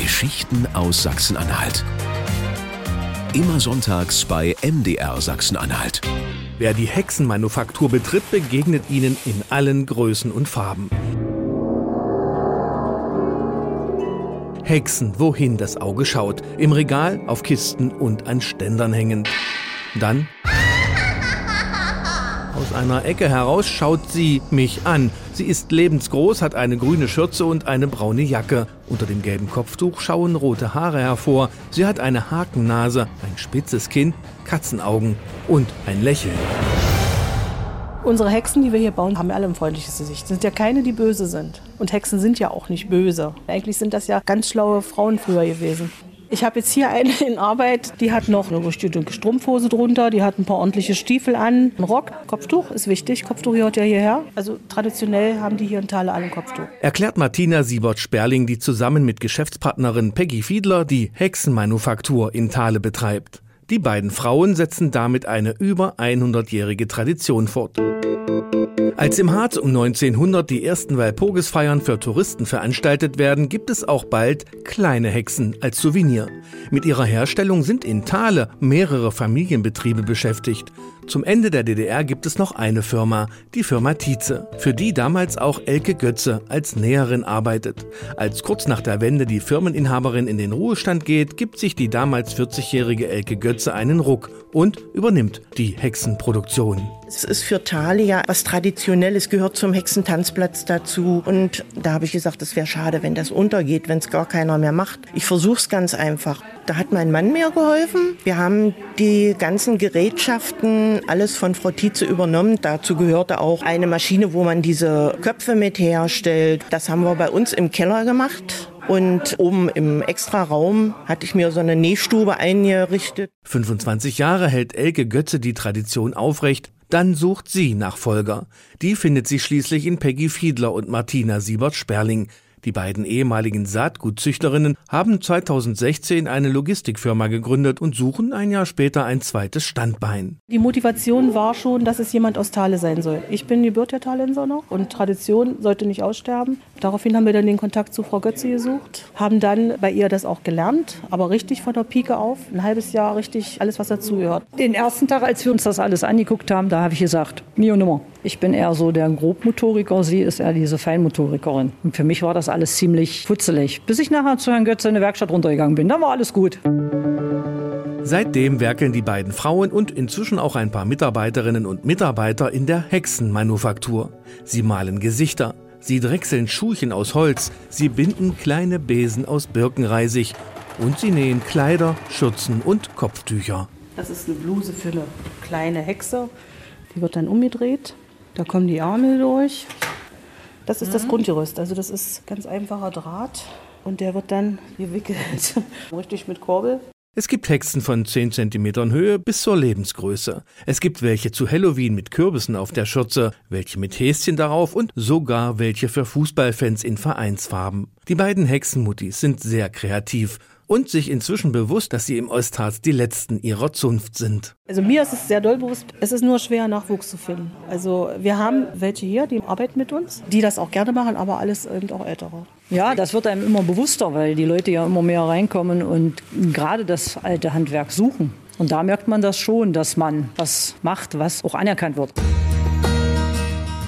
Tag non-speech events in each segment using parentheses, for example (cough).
Geschichten aus Sachsen-Anhalt. Immer sonntags bei MDR Sachsen-Anhalt. Wer die Hexenmanufaktur betritt, begegnet ihnen in allen Größen und Farben. Hexen, wohin das Auge schaut. Im Regal, auf Kisten und an Ständern hängen. Dann aus einer Ecke heraus schaut sie mich an. Sie ist lebensgroß, hat eine grüne Schürze und eine braune Jacke. Unter dem gelben Kopftuch schauen rote Haare hervor. Sie hat eine Hakennase, ein spitzes Kinn, Katzenaugen und ein Lächeln. Unsere Hexen, die wir hier bauen, haben alle ein freundliches Gesicht. Es sind ja keine, die böse sind. Und Hexen sind ja auch nicht böse. Eigentlich sind das ja ganz schlaue Frauen früher gewesen. Ich habe jetzt hier eine in Arbeit, die hat noch eine gestüttelte Strumpfhose drunter, die hat ein paar ordentliche Stiefel an, ein Rock, Kopftuch ist wichtig, Kopftuch gehört ja hierher. Also traditionell haben die hier in Thale alle ein Kopftuch. Erklärt Martina Siebert-Sperling, die zusammen mit Geschäftspartnerin Peggy Fiedler die Hexenmanufaktur in Thale betreibt. Die beiden Frauen setzen damit eine über 100-jährige Tradition fort. Als im Harz um 1900 die ersten Walpurgisfeiern für Touristen veranstaltet werden, gibt es auch bald kleine Hexen als Souvenir. Mit ihrer Herstellung sind in Thale mehrere Familienbetriebe beschäftigt. Zum Ende der DDR gibt es noch eine Firma, die Firma Tietze, für die damals auch Elke Götze als Näherin arbeitet. Als kurz nach der Wende die Firmeninhaberin in den Ruhestand geht, gibt sich die damals 40-jährige Elke Götze einen Ruck und übernimmt die Hexenproduktion. Es ist für Thalia was Traditionelles, gehört zum Hexentanzplatz dazu. Und da habe ich gesagt, es wäre schade, wenn das untergeht, wenn es gar keiner mehr macht. Ich versuche es ganz einfach. Da hat mein Mann mir geholfen. Wir haben die ganzen Gerätschaften, alles von Frau Tietze übernommen. Dazu gehörte auch eine Maschine, wo man diese Köpfe mit herstellt. Das haben wir bei uns im Keller gemacht. Und oben im Extraraum hatte ich mir so eine Nähstube eingerichtet. 25 Jahre hält Elke Götze die Tradition aufrecht. Dann sucht sie Nachfolger. Die findet sie schließlich in Peggy Fiedler und Martina Siebert-Sperling. Die beiden ehemaligen Saatgutzüchterinnen haben 2016 eine Logistikfirma gegründet und suchen ein Jahr später ein zweites Standbein. Die Motivation war schon, dass es jemand aus Thale sein soll. Ich bin gebürtiger Thalenser noch und Tradition sollte nicht aussterben. Daraufhin haben wir dann den Kontakt zu Frau Götze gesucht, haben dann bei ihr das auch gelernt, aber richtig von der Pike auf, ein halbes Jahr richtig alles, was dazugehört. Den ersten Tag, als wir uns das alles angeguckt haben, da habe ich gesagt, Mio Nummer. Ich bin eher so der Grobmotoriker, sie ist eher diese Feinmotorikerin. Und für mich war das alles ziemlich putzelig. Bis ich nachher zu Herrn Götze in die Werkstatt runtergegangen bin, dann war alles gut. Seitdem werkeln die beiden Frauen und inzwischen auch ein paar Mitarbeiterinnen und Mitarbeiter in der Hexenmanufaktur. Sie malen Gesichter, sie drechseln Schuhchen aus Holz, sie binden kleine Besen aus Birkenreisig und sie nähen Kleider, Schürzen und Kopftücher. Das ist eine Bluse für eine kleine Hexe. Die wird dann umgedreht. Da kommen die Ärmel durch. Das ist mhm. das Grundgerüst. Also das ist ganz einfacher Draht und der wird dann gewickelt. (laughs) Richtig mit Kurbel. Es gibt Hexen von 10 cm Höhe bis zur Lebensgröße. Es gibt welche zu Halloween mit Kürbissen auf der Schürze, welche mit Häschen darauf und sogar welche für Fußballfans in Vereinsfarben. Die beiden Hexenmuttis sind sehr kreativ und sich inzwischen bewusst, dass sie im Ostharz die letzten ihrer Zunft sind. Also mir ist es sehr doll bewusst, es ist nur schwer, Nachwuchs zu finden. Also wir haben welche hier, die arbeiten mit uns, die das auch gerne machen, aber alles eben auch ältere. Ja, das wird einem immer bewusster, weil die Leute ja immer mehr reinkommen und gerade das alte Handwerk suchen. Und da merkt man das schon, dass man was macht, was auch anerkannt wird.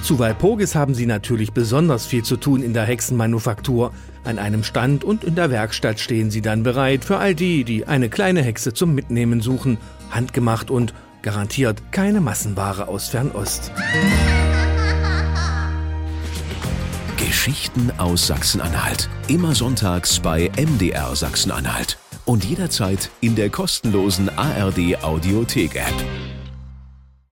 Zu Walpurgis haben sie natürlich besonders viel zu tun in der Hexenmanufaktur. An einem Stand und in der Werkstatt stehen sie dann bereit für all die, die eine kleine Hexe zum Mitnehmen suchen. Handgemacht und garantiert keine Massenware aus Fernost. Geschichten aus Sachsen-Anhalt. Immer sonntags bei MDR Sachsen-Anhalt. Und jederzeit in der kostenlosen ARD Audiothek-App.